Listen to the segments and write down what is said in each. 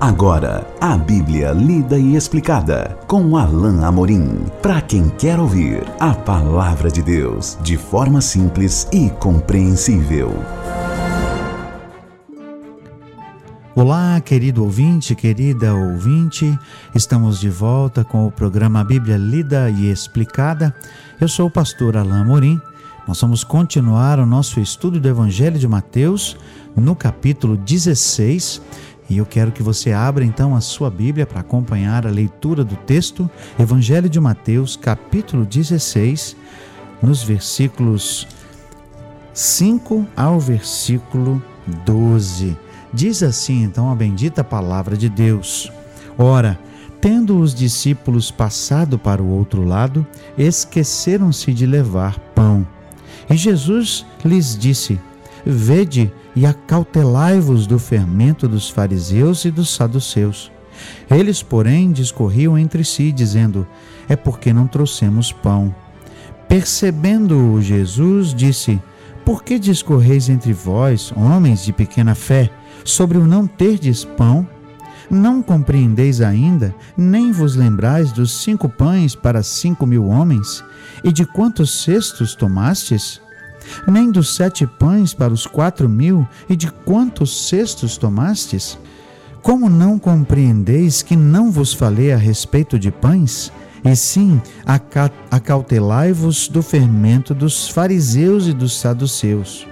Agora, a Bíblia lida e explicada com Alain Amorim. Para quem quer ouvir a palavra de Deus de forma simples e compreensível. Olá, querido ouvinte, querida ouvinte. Estamos de volta com o programa Bíblia lida e explicada. Eu sou o pastor Alain Amorim. Nós vamos continuar o nosso estudo do Evangelho de Mateus no capítulo 16 e eu quero que você abra então a sua Bíblia para acompanhar a leitura do texto, Evangelho de Mateus, capítulo 16, nos versículos 5 ao versículo 12. Diz assim então a bendita palavra de Deus: Ora, tendo os discípulos passado para o outro lado, esqueceram-se de levar pão. E Jesus lhes disse: Vede e acautelai-vos do fermento dos fariseus e dos saduceus. Eles, porém, discorriam entre si, dizendo: É porque não trouxemos pão. Percebendo-o, Jesus disse: Por que discorreis entre vós, homens de pequena fé, sobre o não terdes pão? Não compreendeis ainda, nem vos lembrais dos cinco pães para cinco mil homens, e de quantos cestos tomastes? Nem dos sete pães para os quatro mil, e de quantos cestos tomastes? Como não compreendeis que não vos falei a respeito de pães? E sim, acautelai-vos do fermento dos fariseus e dos saduceus.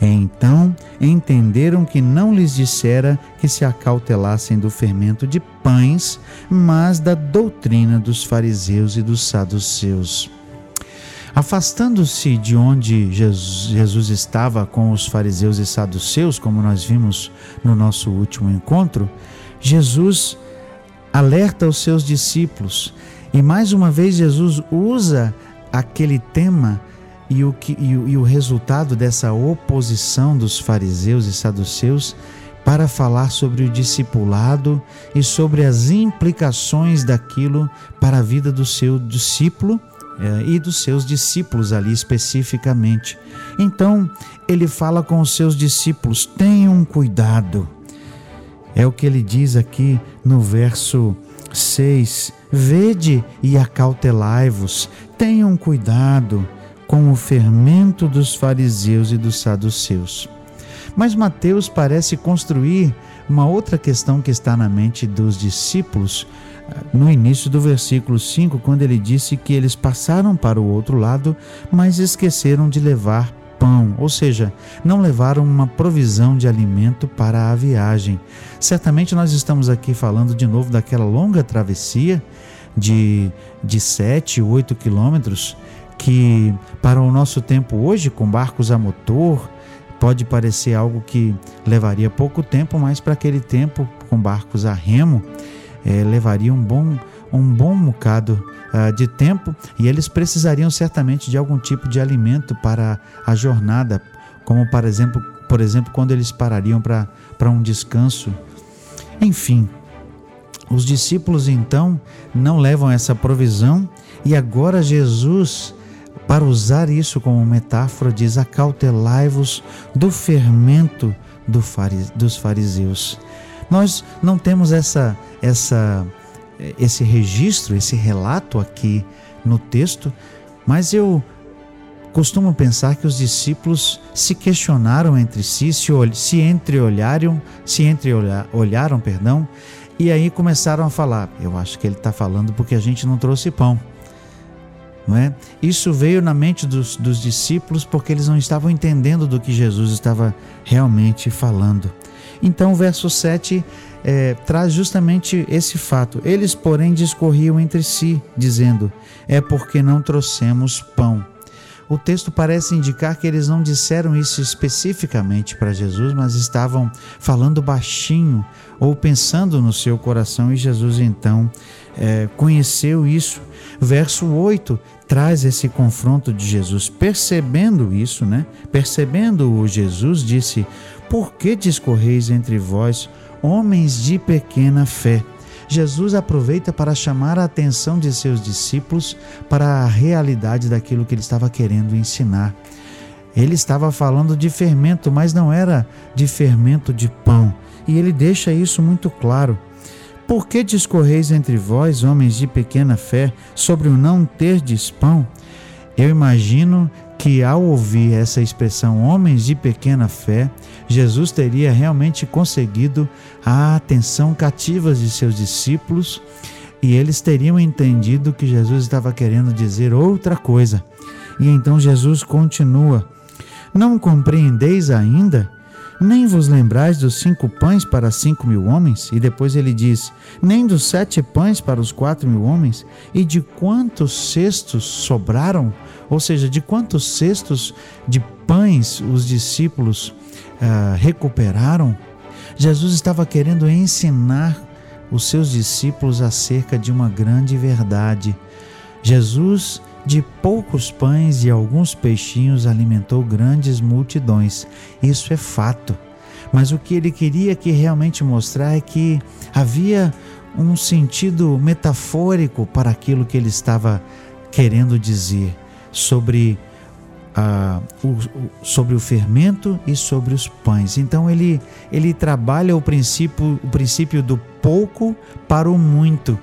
Então entenderam que não lhes dissera que se acautelassem do fermento de pães, mas da doutrina dos fariseus e dos saduceus. Afastando-se de onde Jesus estava com os fariseus e saduceus, como nós vimos no nosso último encontro, Jesus alerta os seus discípulos. E mais uma vez Jesus usa aquele tema e o, que, e e o resultado dessa oposição dos fariseus e saduceus para falar sobre o discipulado e sobre as implicações daquilo para a vida do seu discípulo é, e dos seus discípulos ali especificamente. Então, ele fala com os seus discípulos: tenham cuidado. É o que ele diz aqui no verso 6: Vede e acautelai-vos, tenham cuidado com o fermento dos fariseus e dos saduceus. Mas Mateus parece construir uma outra questão que está na mente dos discípulos no início do versículo 5, quando ele disse que eles passaram para o outro lado, mas esqueceram de levar pão, ou seja, não levaram uma provisão de alimento para a viagem. Certamente nós estamos aqui falando de novo daquela longa travessia de, de 7, 8 quilômetros, que para o nosso tempo hoje, com barcos a motor, pode parecer algo que levaria pouco tempo, mas para aquele tempo, com barcos a remo, é, levaria um bom, um bom bocado uh, de tempo e eles precisariam certamente de algum tipo de alimento para a jornada, como por exemplo, por exemplo quando eles parariam para um descanso. Enfim, os discípulos então não levam essa provisão e agora Jesus, para usar isso como metáfora, diz: acautelai-vos do fermento do dos fariseus. Nós não temos essa, essa, esse registro, esse relato aqui no texto, mas eu costumo pensar que os discípulos se questionaram entre si, se, se entreolharam, se entreolharam, perdão, e aí começaram a falar. Eu acho que ele está falando porque a gente não trouxe pão. Não é? Isso veio na mente dos, dos discípulos porque eles não estavam entendendo do que Jesus estava realmente falando. Então, o verso 7 é, traz justamente esse fato. Eles, porém, discorriam entre si, dizendo: É porque não trouxemos pão. O texto parece indicar que eles não disseram isso especificamente para Jesus, mas estavam falando baixinho ou pensando no seu coração, e Jesus então é, conheceu isso. Verso 8 traz esse confronto de Jesus. Percebendo isso, né? Percebendo-o, Jesus disse: por que discorreis entre vós, homens de pequena fé? Jesus aproveita para chamar a atenção de seus discípulos para a realidade daquilo que ele estava querendo ensinar. Ele estava falando de fermento, mas não era de fermento de pão. E ele deixa isso muito claro. Por que discorreis entre vós, homens de pequena fé, sobre o não terdes pão? Eu imagino que ao ouvir essa expressão homens de pequena fé, Jesus teria realmente conseguido a atenção cativa de seus discípulos e eles teriam entendido que Jesus estava querendo dizer outra coisa. E então Jesus continua: Não compreendeis ainda? Nem vos lembrais dos cinco pães para cinco mil homens? E depois ele diz: Nem dos sete pães para os quatro mil homens? E de quantos cestos sobraram? Ou seja, de quantos cestos de pães os discípulos uh, recuperaram? Jesus estava querendo ensinar os seus discípulos acerca de uma grande verdade. Jesus de poucos pães e alguns peixinhos alimentou grandes multidões. Isso é fato. Mas o que ele queria que realmente mostrar é que havia um sentido metafórico para aquilo que ele estava querendo dizer sobre o, sobre o fermento e sobre os pães. Então ele, ele trabalha o princípio, o princípio do pouco para o muito.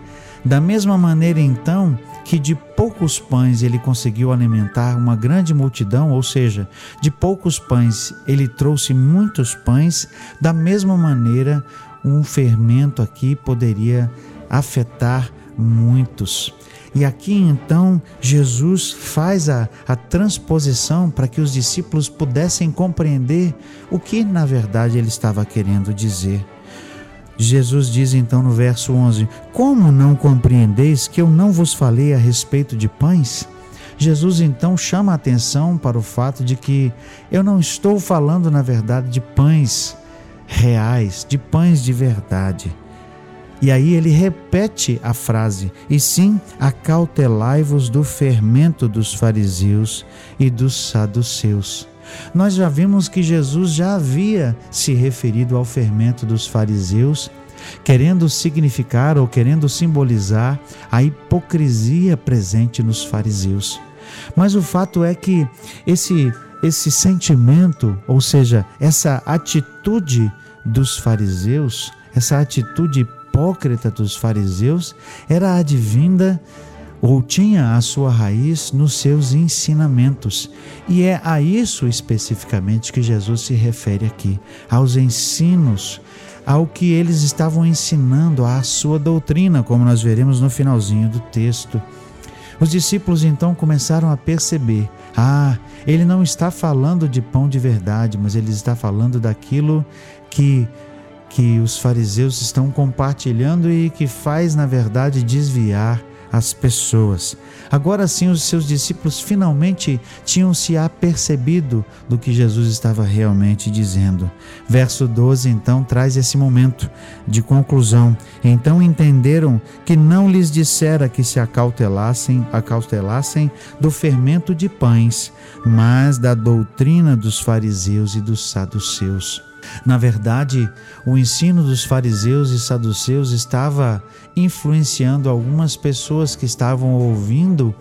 Da mesma maneira, então, que de poucos pães ele conseguiu alimentar uma grande multidão, ou seja, de poucos pães ele trouxe muitos pães, da mesma maneira, um fermento aqui poderia afetar muitos. E aqui então Jesus faz a, a transposição para que os discípulos pudessem compreender o que na verdade ele estava querendo dizer. Jesus diz então no verso 11: Como não compreendeis que eu não vos falei a respeito de pães? Jesus então chama a atenção para o fato de que eu não estou falando, na verdade, de pães reais, de pães de verdade. E aí ele repete a frase: E sim, acautelai-vos do fermento dos fariseus e dos saduceus. Nós já vimos que Jesus já havia se referido ao fermento dos fariseus, querendo significar ou querendo simbolizar a hipocrisia presente nos fariseus. Mas o fato é que esse esse sentimento, ou seja, essa atitude dos fariseus, essa atitude hipócrita dos fariseus, era advinda ou tinha a sua raiz nos seus ensinamentos. E é a isso especificamente que Jesus se refere aqui, aos ensinos, ao que eles estavam ensinando, à sua doutrina, como nós veremos no finalzinho do texto. Os discípulos então começaram a perceber: ah, ele não está falando de pão de verdade, mas ele está falando daquilo que que os fariseus estão compartilhando e que faz, na verdade, desviar as pessoas. Agora sim, os seus discípulos finalmente tinham se apercebido do que Jesus estava realmente dizendo. Verso 12 então traz esse momento de conclusão. Então entenderam que não lhes dissera que se acautelassem, acautelassem do fermento de pães, mas da doutrina dos fariseus e dos saduceus. Na verdade, o ensino dos fariseus e saduceus estava influenciando algumas pessoas que estavam ouvindo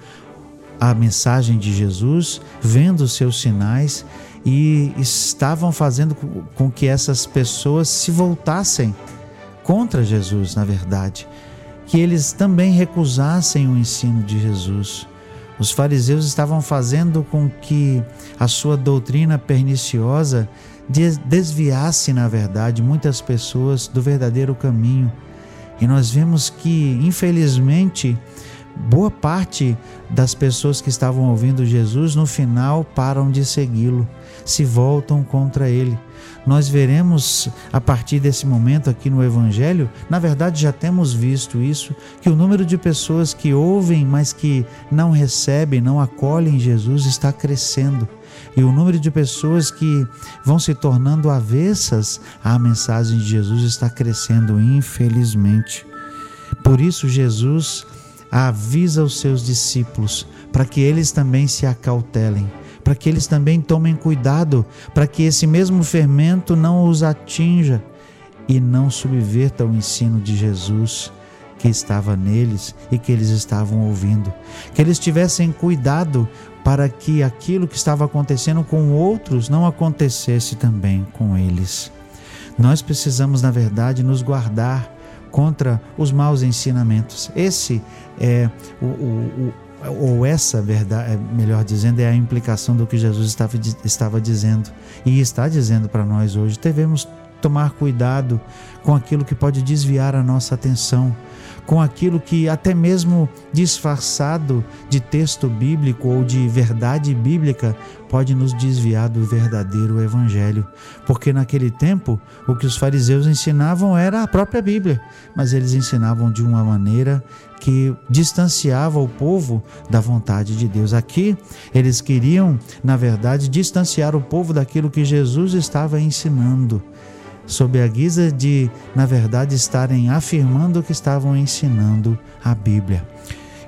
a mensagem de Jesus, vendo seus sinais e estavam fazendo com que essas pessoas se voltassem contra Jesus, na verdade, que eles também recusassem o ensino de Jesus. Os fariseus estavam fazendo com que a sua doutrina perniciosa desviasse, na verdade, muitas pessoas do verdadeiro caminho. E nós vemos que, infelizmente, boa parte das pessoas que estavam ouvindo Jesus, no final, param de segui-lo, se voltam contra ele. Nós veremos a partir desse momento aqui no Evangelho, na verdade já temos visto isso, que o número de pessoas que ouvem, mas que não recebem, não acolhem Jesus está crescendo e o número de pessoas que vão se tornando avessas à mensagem de Jesus está crescendo, infelizmente. Por isso, Jesus avisa os seus discípulos para que eles também se acautelem, para que eles também tomem cuidado, para que esse mesmo fermento não os atinja e não subverta o ensino de Jesus que estava neles e que eles estavam ouvindo. Que eles tivessem cuidado para que aquilo que estava acontecendo com outros não acontecesse também com eles. Nós precisamos, na verdade, nos guardar contra os maus ensinamentos. Esse é o, o, o ou essa verdade, é, melhor dizendo, é a implicação do que Jesus estava, estava dizendo e está dizendo para nós hoje. Devemos tomar cuidado com aquilo que pode desviar a nossa atenção, com aquilo que, até mesmo disfarçado de texto bíblico ou de verdade bíblica, pode nos desviar do verdadeiro Evangelho. Porque naquele tempo, o que os fariseus ensinavam era a própria Bíblia, mas eles ensinavam de uma maneira que distanciava o povo da vontade de Deus. Aqui, eles queriam, na verdade, distanciar o povo daquilo que Jesus estava ensinando sob a guisa de, na verdade, estarem afirmando que estavam ensinando a Bíblia.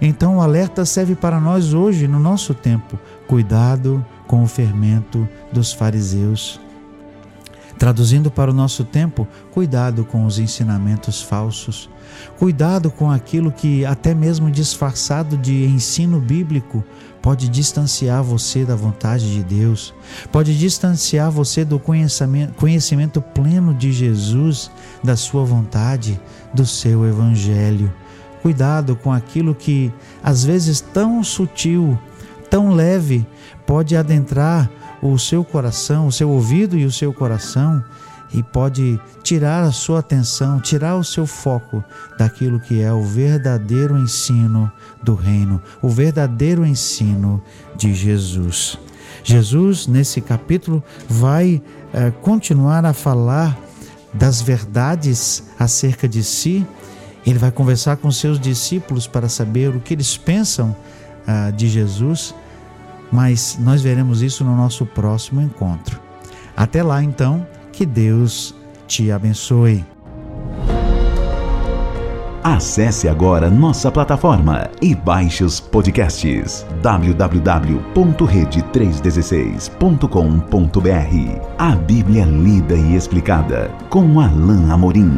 Então o alerta serve para nós hoje, no nosso tempo. Cuidado com o fermento dos fariseus. Traduzindo para o nosso tempo, cuidado com os ensinamentos falsos. Cuidado com aquilo que, até mesmo disfarçado de ensino bíblico, pode distanciar você da vontade de Deus, pode distanciar você do conhecimento, conhecimento pleno de Jesus, da sua vontade, do seu evangelho. Cuidado com aquilo que, às vezes, tão sutil, tão leve, pode adentrar o seu coração, o seu ouvido e o seu coração e pode tirar a sua atenção, tirar o seu foco daquilo que é o verdadeiro ensino do reino, o verdadeiro ensino de Jesus. Jesus, nesse capítulo, vai é, continuar a falar das verdades acerca de si. Ele vai conversar com seus discípulos para saber o que eles pensam uh, de Jesus, mas nós veremos isso no nosso próximo encontro. Até lá, então, que Deus te abençoe. Acesse agora nossa plataforma e baixe os podcasts www.rede316.com.br. A Bíblia lida e explicada com Alain Amorim.